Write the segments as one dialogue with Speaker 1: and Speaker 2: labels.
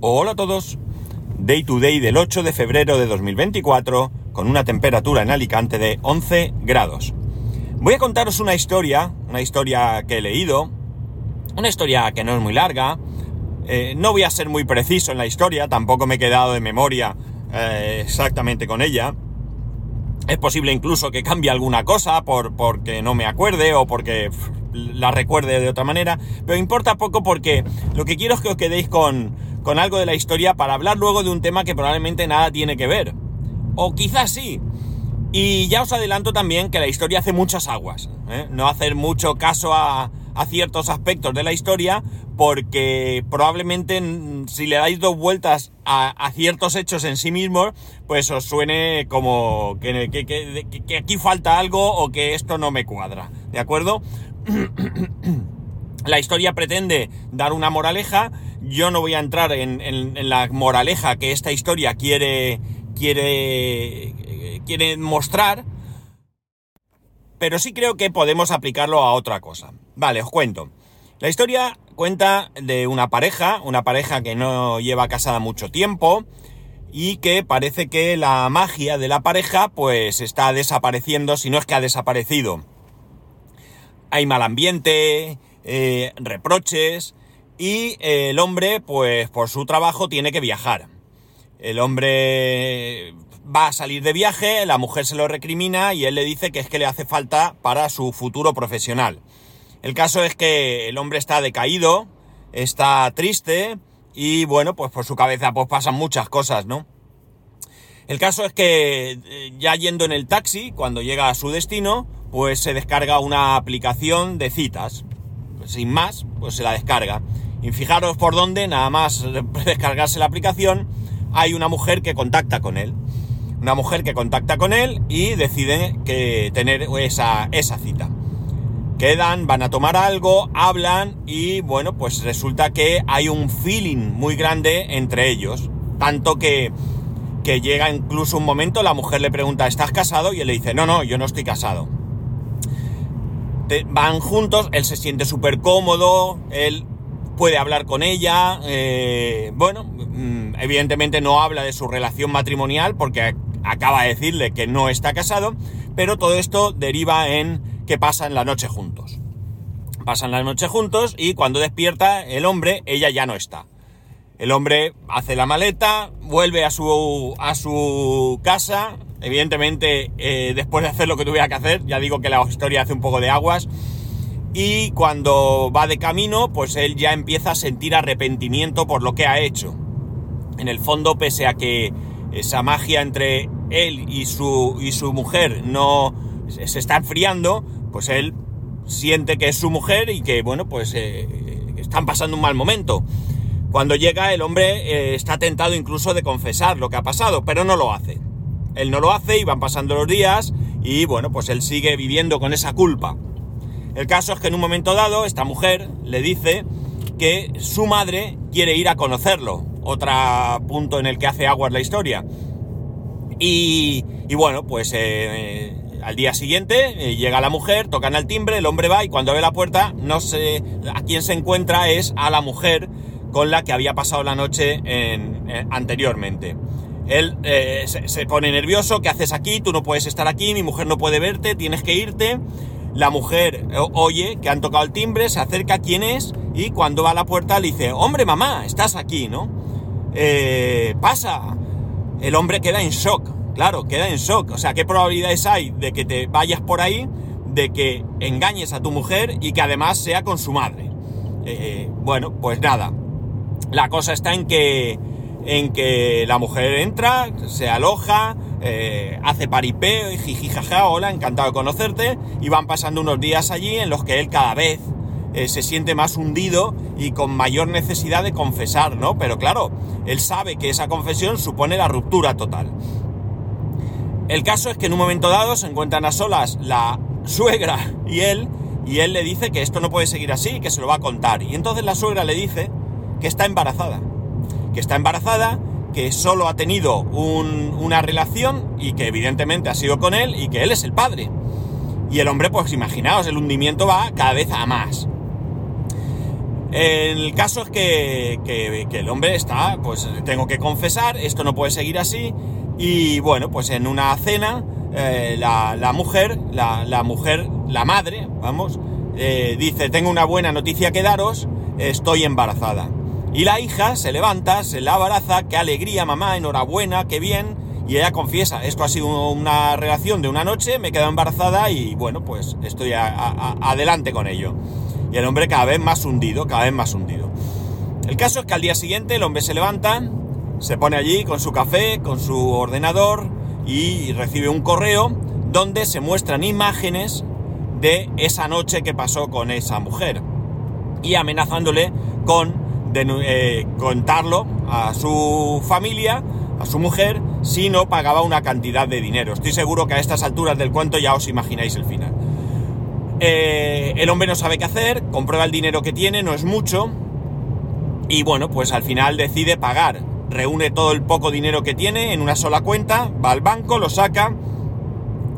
Speaker 1: Hola a todos. Day to day del 8 de febrero de 2024 con una temperatura en Alicante de 11 grados. Voy a contaros una historia, una historia que he leído, una historia que no es muy larga. Eh, no voy a ser muy preciso en la historia, tampoco me he quedado de memoria eh, exactamente con ella. Es posible incluso que cambie alguna cosa por, porque no me acuerde o porque la recuerde de otra manera, pero importa poco porque lo que quiero es que os quedéis con, con algo de la historia para hablar luego de un tema que probablemente nada tiene que ver. O quizás sí. Y ya os adelanto también que la historia hace muchas aguas. ¿eh? No hacer mucho caso a, a ciertos aspectos de la historia porque probablemente si le dais dos vueltas a, ciertos hechos en sí mismos, pues os suene como que, que, aquí falta algo o que esto no me cuadra. ¿De acuerdo? la historia pretende dar una moraleja. Yo no voy a entrar en, la moraleja que esta historia quiere, quiere, quiere mostrar, pero sí creo que podemos aplicarlo a otra cosa. Vale, os cuento. La historia cuenta de una pareja, una pareja que no lleva casada mucho tiempo y que parece que la magia de la pareja pues está desapareciendo, si no es que ha desaparecido. Hay mal ambiente, eh, reproches y el hombre pues por su trabajo tiene que viajar. El hombre va a salir de viaje, la mujer se lo recrimina y él le dice que es que le hace falta para su futuro profesional. El caso es que el hombre está decaído, está triste y bueno, pues por su cabeza pues pasan muchas cosas, ¿no? El caso es que eh, ya yendo en el taxi, cuando llega a su destino, pues se descarga una aplicación de citas. Sin más, pues se la descarga. Y fijaros por dónde, nada más descargarse la aplicación, hay una mujer que contacta con él. Una mujer que contacta con él y decide que tener esa, esa cita quedan, van a tomar algo, hablan y bueno, pues resulta que hay un feeling muy grande entre ellos. Tanto que, que llega incluso un momento, la mujer le pregunta, ¿estás casado? Y él le dice, no, no, yo no estoy casado. van juntos, él se siente súper cómodo, él puede hablar con ella, eh, bueno, mm, evidentemente no habla de su relación matrimonial porque acaba de decirle que no está casado, pero todo esto deriva en que pasan la noche juntos. Pasan la noche juntos y cuando despierta el hombre, ella ya no está. El hombre hace la maleta, vuelve a su, a su casa, evidentemente eh, después de hacer lo que tuviera que hacer, ya digo que la historia hace un poco de aguas, y cuando va de camino, pues él ya empieza a sentir arrepentimiento por lo que ha hecho. En el fondo, pese a que esa magia entre él y su, y su mujer no se está enfriando, pues él siente que es su mujer y que, bueno, pues eh, están pasando un mal momento. Cuando llega el hombre eh, está tentado incluso de confesar lo que ha pasado, pero no lo hace. Él no lo hace y van pasando los días y bueno, pues él sigue viviendo con esa culpa. El caso es que en un momento dado esta mujer le dice que su madre quiere ir a conocerlo. Otro punto en el que hace aguas la historia. Y, bueno, pues eh, al día siguiente eh, llega la mujer, tocan al timbre, el hombre va y cuando ve la puerta, no sé a quién se encuentra, es a la mujer con la que había pasado la noche anteriormente. Él eh, se, pone nervioso, ¿qué haces aquí? Tú no puedes estar aquí, mi mujer no puede verte, tienes que irte. La mujer oye que han tocado el timbre, se acerca quién es y cuando va a la puerta le dice, hombre mamá, estás aquí, ¿no? Eh, pasa. El hombre queda en shock Claro, queda en shock. O sea, ¿qué probabilidades hay de que te vayas por ahí, de que engañes a tu mujer y que además sea con su madre? Eh, eh, bueno, pues nada. La cosa está en que, en que la mujer entra, se aloja, eh, hace paripeo y jijijaja, hola, encantado de conocerte, y van pasando unos días allí en los que él cada vez se siente más hundido y con mayor necesidad de confesar, ¿no? Pero claro, él sabe que esa confesión supone la ruptura total. El caso es que en un momento dado se encuentran a solas la suegra y él, y él le dice que esto no puede seguir así, que se lo va a contar. Y entonces la suegra le dice que está embarazada, que está embarazada, que solo ha tenido una relación y que evidentemente ha sido con él y que él es el padre. Y el hombre, pues imaginaos, el hundimiento va cada vez a más. El caso es que, que, el hombre está, pues tengo que confesar, esto no puede seguir así. Y bueno, pues en una cena, eh, la, mujer, la, mujer, la madre, vamos, eh, dice, tengo una buena noticia que daros, estoy embarazada. Y la hija se levanta, se la abaraza, qué alegría mamá, enhorabuena, qué bien. Y ella confiesa, esto ha sido una relación de una noche, me he quedado embarazada y bueno, pues estoy adelante con ello. Y el hombre cada vez más hundido, cada vez más hundido. El caso es que al día siguiente el hombre se levanta, se pone allí con su café, con su ordenador y recibe un correo donde se muestran imágenes de esa noche que pasó con esa mujer y amenazándole con eh, contarlo a su familia, a su mujer, si no pagaba una cantidad de dinero. Estoy seguro que a estas alturas del cuento ya os imagináis el final. Eh, el hombre no sabe qué hacer, comprueba el dinero que tiene, no es mucho, y bueno, pues al final decide pagar. Reúne todo el poco dinero que tiene en una sola cuenta, va al banco, lo saca,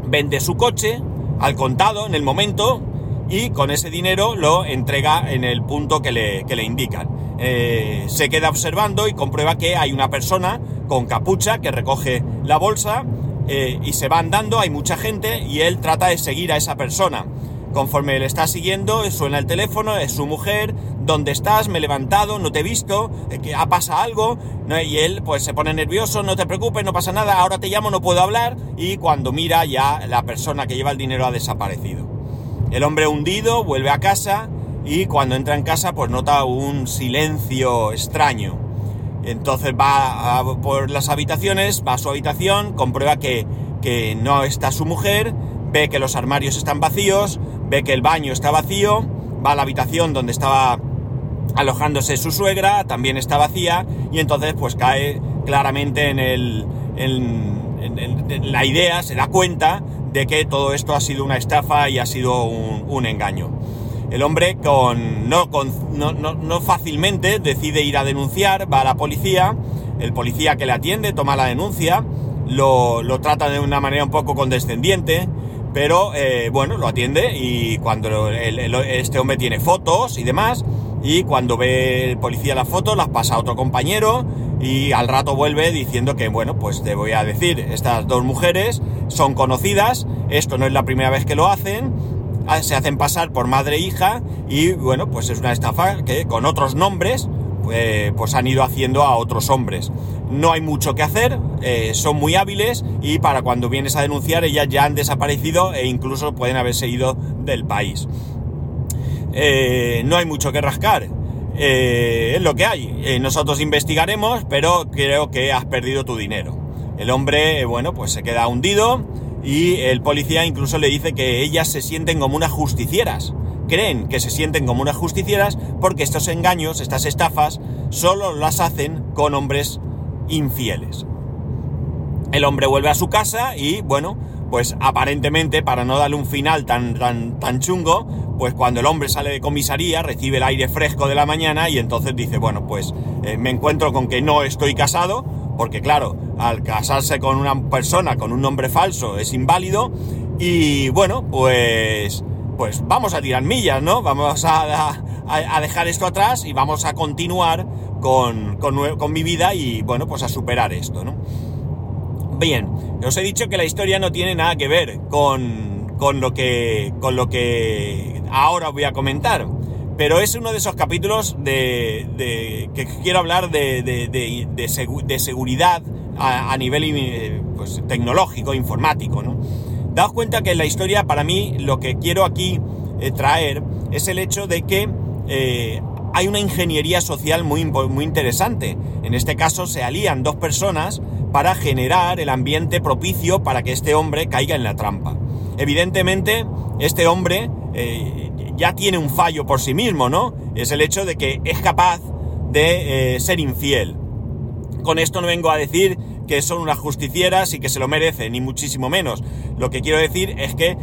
Speaker 1: vende su coche al contado en el momento y con ese dinero lo entrega en el punto que le, que le indican. Eh, se queda observando y comprueba que hay una persona con capucha que recoge la bolsa eh, y se va andando, hay mucha gente y él trata de seguir a esa persona. Conforme le está siguiendo, suena el teléfono, es su mujer, ¿dónde estás? Me he levantado, no te he visto, eh, que ha pasado algo, y él pues se pone nervioso, no te preocupes, no pasa nada, ahora te llamo, no puedo hablar, y cuando mira ya la persona que lleva el dinero ha desaparecido. El hombre hundido vuelve a casa y cuando entra en casa pues nota un silencio extraño. Entonces va por las habitaciones, va a su habitación, comprueba que, que no está su mujer, ve que los armarios están vacíos, ve que el baño está vacío, va a la habitación donde estaba alojándose su suegra, también está vacía, y entonces pues cae claramente en, el, en, la idea, se da cuenta de que todo esto ha sido una estafa y ha sido un, engaño. El hombre con no, con, no, no, fácilmente decide ir a denunciar, va a la policía, el policía que le atiende toma la denuncia, lo, lo trata de una manera un poco condescendiente, pero eh, bueno, lo atiende y cuando este hombre tiene fotos y demás, y cuando ve el policía las fotos, las pasa a otro compañero y al rato vuelve diciendo que, bueno, pues te voy a decir, estas dos mujeres son conocidas, esto no es la primera vez que lo hacen, se hacen pasar por madre e hija y, bueno, pues es una estafa que con otros nombres, pues, pues han ido haciendo a otros hombres no hay mucho que hacer, eh, son muy hábiles y para cuando vienes a denunciar ellas ya han desaparecido e incluso pueden haberse ido del país. Eh, no hay mucho que rascar, eh, es lo que hay. nosotros investigaremos, pero creo que has perdido tu dinero. El hombre, bueno, pues se queda hundido y el policía incluso le dice que ellas se sienten como unas justicieras. Creen que se sienten como unas justicieras porque estos engaños, estas estafas, solo las hacen con hombres infieles. El hombre vuelve a su casa y, bueno, pues aparentemente, para no darle un final tan, tan, chungo, pues cuando el hombre sale de comisaría recibe el aire fresco de la mañana y entonces dice, bueno, pues eh, me encuentro con que no estoy casado, porque claro, al casarse con una persona con un nombre falso es inválido y bueno, pues, pues vamos a tirar millas, ¿no? Vamos a, dejar esto atrás y vamos a continuar con, con, mi vida y bueno, pues a superar esto, ¿no? Bien, os he dicho que la historia no tiene nada que ver con, con, lo, que, con lo que ahora voy a comentar, pero es uno de esos capítulos de, que quiero hablar de, de, de seguridad a, nivel eh, pues, tecnológico, informático, ¿no? Daos cuenta que en la historia, para mí, lo que quiero aquí eh, traer es el hecho de que eh, hay una ingeniería social muy, muy interesante. En este caso se alían dos personas para generar el ambiente propicio para que este hombre caiga en la trampa. Evidentemente, este hombre ya tiene un fallo por sí mismo, ¿no? Es el hecho de que es capaz de eh, ser infiel. Con esto no vengo a decir que son unas justicieras y que se lo merecen, ni muchísimo menos. Lo que quiero decir es que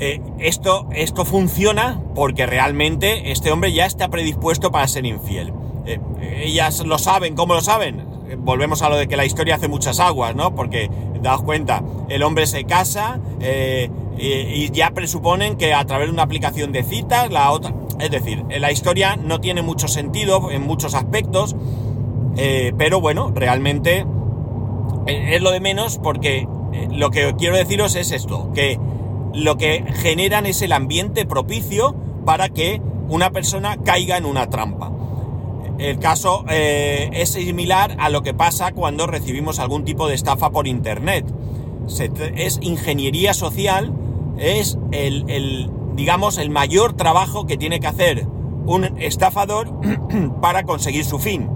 Speaker 1: eh, esto, esto funciona porque realmente este hombre ya está predispuesto para ser infiel. Eh, ellas lo saben, ¿cómo lo saben? Volvemos a lo de que la historia hace muchas aguas, ¿no? Porque, daos cuenta, el hombre se casa y, ya presuponen que a través de una aplicación de citas, la otra... Es decir, la historia no tiene mucho sentido en muchos aspectos, eh, pero bueno, realmente eh, es lo de menos porque eh, lo que quiero deciros es esto, que lo que generan es el ambiente propicio para que una persona caiga en una trampa. El caso es similar a lo que pasa cuando recibimos algún tipo de estafa por internet. es ingeniería social, es el digamos, el mayor trabajo que tiene que hacer un estafador para conseguir su fin.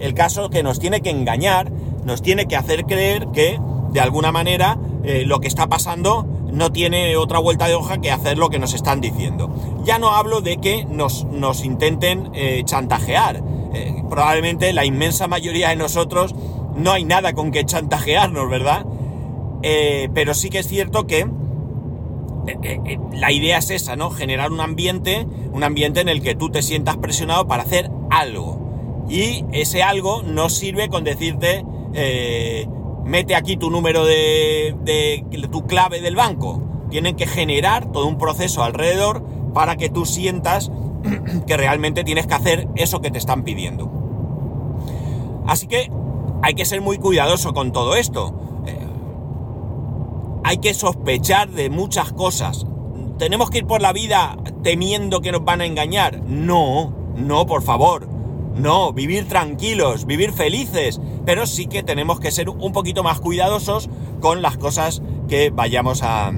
Speaker 1: El caso que nos tiene que engañar, nos tiene que hacer creer que, de alguna manera, eh, lo que está pasando no tiene otra vuelta de hoja que hacer lo que nos están diciendo. Ya no hablo de que nos, nos intenten eh, chantajear. Eh, probablemente la inmensa mayoría de nosotros no hay nada con que chantajearnos, ¿verdad? pero sí que es cierto que la idea es esa, ¿no? Generar un ambiente, un ambiente en el que tú te sientas presionado para hacer algo. Y ese algo no sirve con decirte, mete aquí tu número de, de, tu clave del banco. Tienen que generar todo un proceso alrededor para que tú sientas que realmente tienes que hacer eso que te están pidiendo. Así que hay que ser muy cuidadoso con todo esto hay que sospechar de muchas cosas. ¿Tenemos que ir por la vida temiendo que nos van a engañar? No, no, por favor. No, vivir tranquilos, vivir felices, pero sí que tenemos que ser un poquito más cuidadosos con las cosas que vayamos a,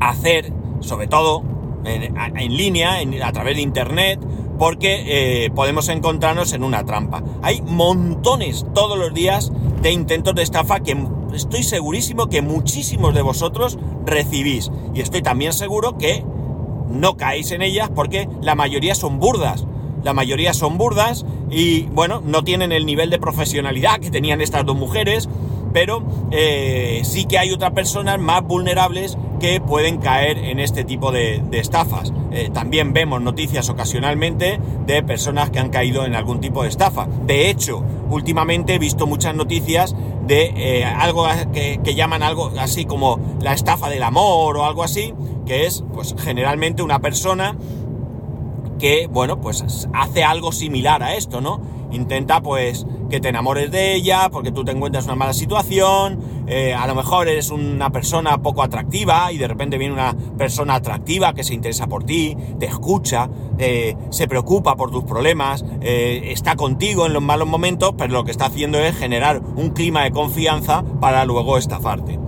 Speaker 1: hacer, sobre todo en, línea, a través de internet, porque eh, podemos encontrarnos en una trampa. Hay montones todos los días de intentos de estafa que estoy segurísimo que muchísimos de vosotros recibís. Y estoy también seguro que no caéis en ellas porque la mayoría son burdas. La mayoría son burdas y, bueno, no tienen el nivel de profesionalidad que tenían estas dos mujeres, pero eh, sí que hay otras personas más vulnerables que pueden caer en este tipo de, estafas. Eh, también vemos noticias ocasionalmente de personas que han caído en algún tipo de estafa. De hecho, últimamente he visto muchas noticias de eh, algo que, llaman algo así como la estafa del amor o algo así, que es pues generalmente una persona que, bueno, pues hace algo similar a esto, ¿no? Intenta pues que te enamores de ella porque tú te encuentras en una mala situación, eh, a lo mejor eres una persona poco atractiva y de repente viene una persona atractiva que se interesa por ti, te escucha, eh, se preocupa por tus problemas, eh, está contigo en los malos momentos, pero lo que está haciendo es generar un clima de confianza para luego estafarte.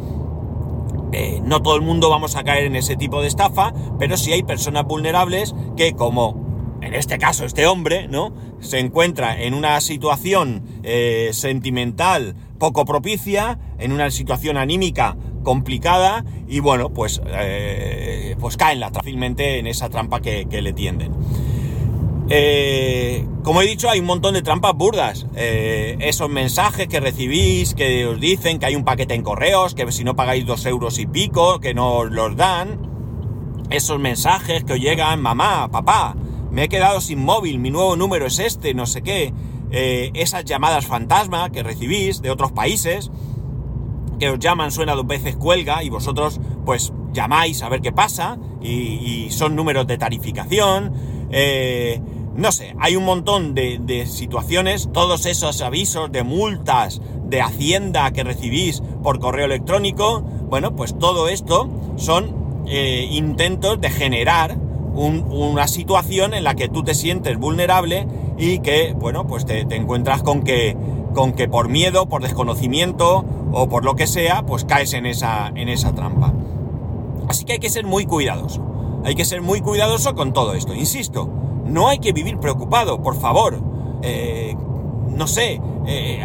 Speaker 1: no todo el mundo vamos a caer en ese tipo de estafa, pero sí hay personas vulnerables que como en este caso este hombre, ¿no? Se encuentra en una situación eh, sentimental poco propicia, en una situación anímica complicada y bueno, pues, eh, pues caen la, fácilmente en esa trampa que, le tienden. Eh, como he dicho, hay un montón de trampas burdas. esos mensajes que recibís, que os dicen que hay un paquete en correos, que si no pagáis dos euros y pico, que no os los dan. Esos mensajes que os llegan, mamá, papá, me he quedado sin móvil, mi nuevo número es este, no sé qué, eh, esas llamadas fantasma que recibís de otros países, que os llaman, suena dos veces, cuelga, y vosotros pues llamáis a ver qué pasa, y, son números de tarificación, eh, no sé, hay un montón de, situaciones, todos esos avisos de multas de Hacienda que recibís por correo electrónico, bueno, pues todo esto son eh, intentos de generar una situación en la que tú te sientes vulnerable y que, bueno, pues te, encuentras con que, con que por miedo, por desconocimiento o por lo que sea, pues caes en esa, en esa trampa. Así que hay que ser muy cuidadoso. Hay que ser muy cuidadoso con todo esto. Insisto, no hay que vivir preocupado, por favor. Eh, no sé, eh,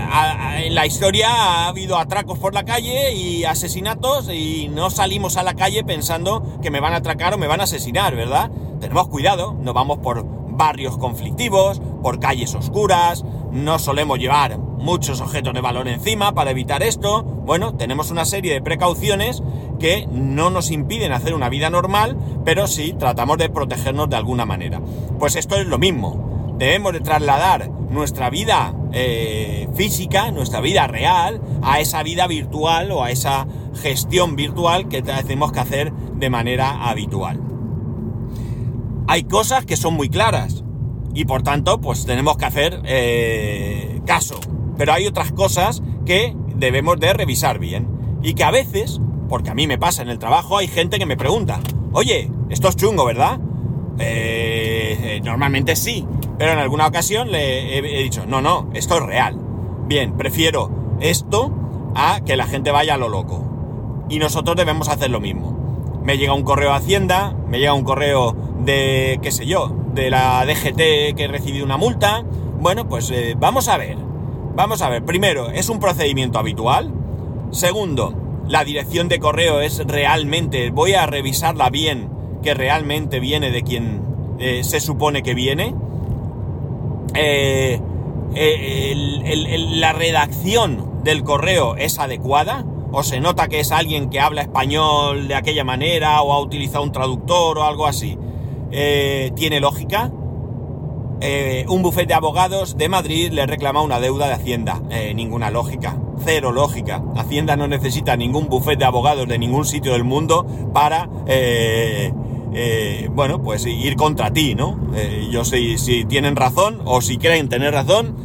Speaker 1: en la historia ha habido atracos por la calle y asesinatos y no salimos a la calle pensando que me van a atracar o me van a asesinar, ¿verdad? Tenemos cuidado, no vamos por barrios conflictivos, por calles oscuras, no solemos llevar muchos objetos de valor encima para evitar esto. Bueno, tenemos una serie de precauciones que no nos impiden hacer una vida normal, pero sí tratamos de protegernos de alguna manera. Pues esto es lo mismo. Debemos de trasladar nuestra vida eh, física, nuestra vida real, a esa vida virtual o a esa gestión virtual que tenemos que hacer de manera habitual. hay cosas que son muy claras y por tanto pues tenemos que hacer eh, caso. Pero hay otras cosas que debemos de revisar bien y que a veces, porque a mí me pasa en el trabajo, hay gente que me pregunta, oye, esto es chungo, ¿verdad? Eh, normalmente sí, pero en alguna ocasión le he, dicho, no, no, esto es real. Bien, prefiero esto a que la gente vaya a lo loco. Y nosotros debemos hacer lo mismo. Me llega un correo a Hacienda, me llega un correo de, qué sé yo, de la DGT que he recibido una multa. Bueno, pues eh, vamos a ver. Vamos a ver. Primero, ¿es un procedimiento habitual? Segundo, la dirección de correo es realmente, voy a revisarla bien, que realmente viene de quien eh, se supone que viene. Eh, la redacción del correo es adecuada o se nota que es alguien que habla español de aquella manera o ha utilizado un traductor o algo así. Eh, ¿Tiene lógica? Eh, un bufete de abogados de Madrid le reclama una deuda de Hacienda. Eh, ninguna lógica. Cero lógica. Hacienda no necesita ningún bufete de abogados de ningún sitio del mundo para, bueno, pues ir contra ti, ¿no? yo sé si tienen razón o si creen tener razón,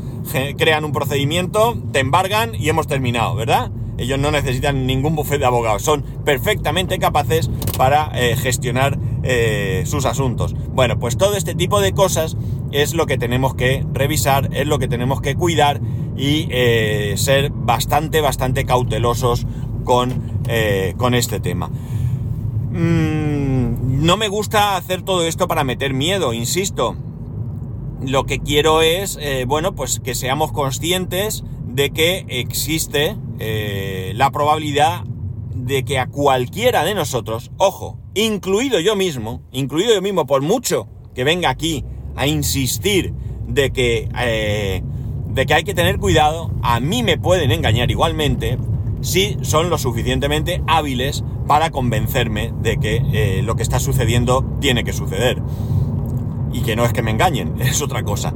Speaker 1: crean un procedimiento, te embargan y hemos terminado, ¿verdad? Ellos no necesitan ningún bufete de abogados, son perfectamente capaces para eh, gestionar eh, sus asuntos. Bueno, pues todo este tipo de cosas es lo que tenemos que revisar, es lo que tenemos que cuidar y eh, ser bastante, bastante cautelosos con, con este tema. Mm, no me gusta hacer todo esto para meter miedo, insisto. Lo que quiero es, bueno, pues que seamos conscientes de que existe eh, la probabilidad de que a cualquiera de nosotros, ojo, incluido yo mismo, incluido yo mismo, por mucho que venga aquí a insistir de que, eh, de que hay que tener cuidado, a mí me pueden engañar igualmente si son lo suficientemente hábiles para convencerme de que eh, lo que está sucediendo tiene que suceder. Y que no es que me engañen, es otra cosa.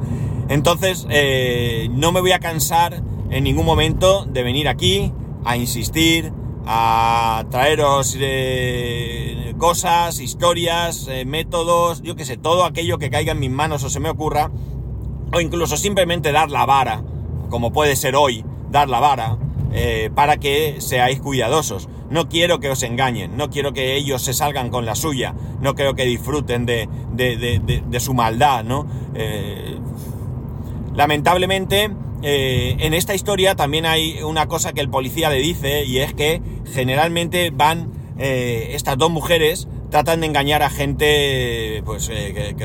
Speaker 1: Entonces, no me voy a cansar en ningún momento de venir aquí a insistir, a traeros eh, cosas, historias, eh, métodos, yo que sé, todo aquello que caiga en mis manos o se me ocurra, o incluso simplemente dar la vara, como puede ser hoy, dar la vara, eh, para que seáis cuidadosos. No quiero que os engañen, no quiero que ellos se salgan con la suya, no quiero que disfruten de, de su maldad, ¿no? lamentablemente, eh, en esta historia también hay una cosa que el policía le dice y es que generalmente van eh, estas dos mujeres tratan de engañar a gente pues eh,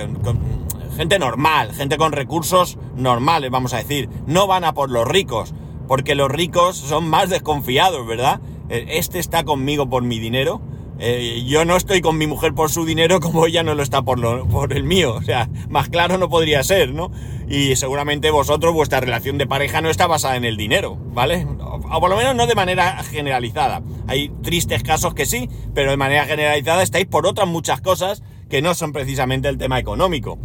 Speaker 1: gente normal, gente con recursos normales, vamos a decir. No van a por los ricos, porque los ricos son más desconfiados, ¿verdad? Este está conmigo por mi dinero eh, yo no estoy con mi mujer por su dinero como ella no lo está por, por el mío. O sea, más claro no podría ser, ¿no? Y seguramente vosotros, vuestra relación de pareja no está basada en el dinero, ¿vale? O por lo menos no de manera generalizada. Hay tristes casos que sí, pero de manera generalizada estáis por otras muchas cosas que no son precisamente el tema económico.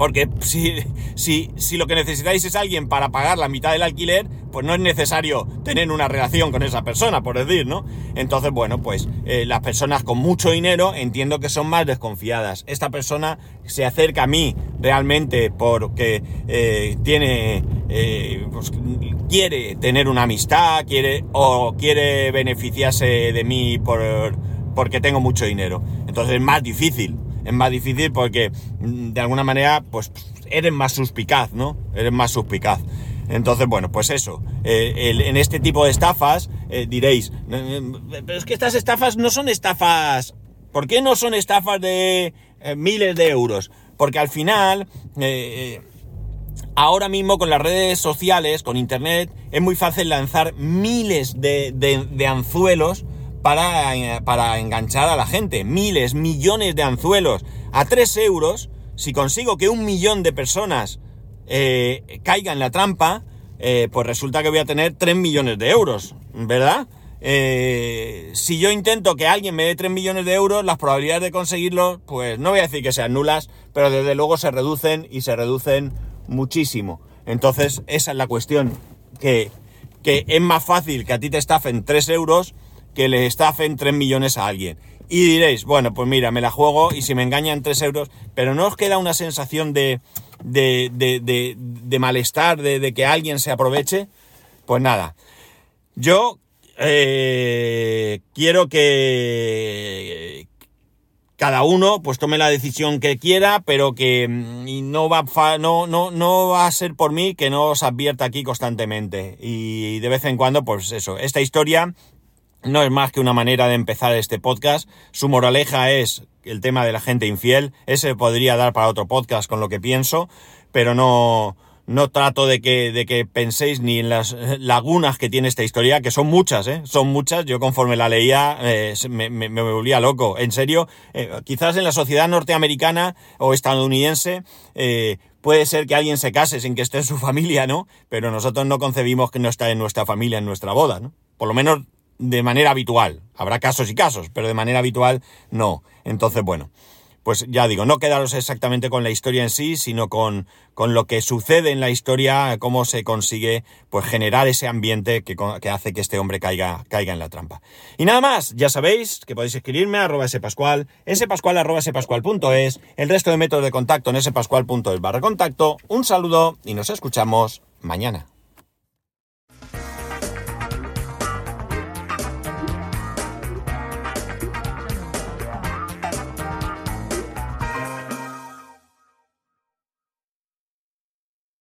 Speaker 1: Porque si, si, si lo que necesitáis es alguien para pagar la mitad del alquiler, pues no es necesario tener una relación con esa persona, por decir, ¿no? Entonces, bueno, pues eh, las personas con mucho dinero entiendo que son más desconfiadas. Esta persona se acerca a mí realmente porque eh, tiene, eh, pues, quiere tener una amistad, quiere o quiere beneficiarse de mí por, porque tengo mucho dinero. Entonces es más difícil es más difícil porque mm, de alguna manera pues eres más suspicaz, ¿no? Eres más suspicaz. Entonces, bueno, pues eso. Eh, en este tipo de estafas eh, diréis, pero es que estas estafas no son estafas. ¿Por qué no son estafas de eh, miles de euros? Porque al final, ahora mismo con las redes sociales, con internet, es muy fácil lanzar miles de, de anzuelos para, para enganchar a la gente. Miles, millones de anzuelos. A 3 euros, si consigo que un millón de personas eh, caiga en la trampa, eh, pues resulta que voy a tener 3 millones de euros, ¿verdad? Eh, si yo intento que alguien me dé 3 millones de euros, las probabilidades de conseguirlo, pues no voy a decir que sean nulas, pero desde luego se reducen y se reducen muchísimo. Entonces, esa es la cuestión, que, que es más fácil que a ti te estafen 3 euros que le estafen 3 millones a alguien. Y diréis, bueno, pues mira, me la juego y si me engañan 3 euros, pero no os queda una sensación de, de, de, de, malestar, de, que alguien se aproveche. Pues nada, yo eh, quiero que cada uno pues tome la decisión que quiera, pero que mm, no va, no, no, no va a ser por mí que no os advierta aquí constantemente. Y de vez en cuando, pues eso, esta historia no es más que una manera de empezar este podcast. Su moraleja es el tema de la gente infiel. Ese podría dar para otro podcast con lo que pienso, pero no, no trato de que, de que penséis ni en las lagunas que tiene esta historia, que son muchas, ¿eh? Son muchas. Yo conforme la leía eh, me, volvía loco. En serio, eh, quizás en la sociedad norteamericana o estadounidense eh, puede ser que alguien se case sin que esté en su familia, ¿no? Pero nosotros no concebimos que no está en nuestra familia, en nuestra boda, ¿no? Por lo menos de manera habitual. Habrá casos y casos, pero de manera habitual no. Entonces, bueno, pues ya digo, no quedaros exactamente con la historia en sí, sino con, con lo que sucede en la historia, cómo se consigue pues generar ese ambiente que, que, hace que este hombre caiga, caiga en la trampa. Y nada más, ya sabéis que podéis escribirme a arroba spascual, spascual arroba spascual.es, el resto de métodos de contacto en spascual.es barra contacto. Un saludo y nos escuchamos mañana.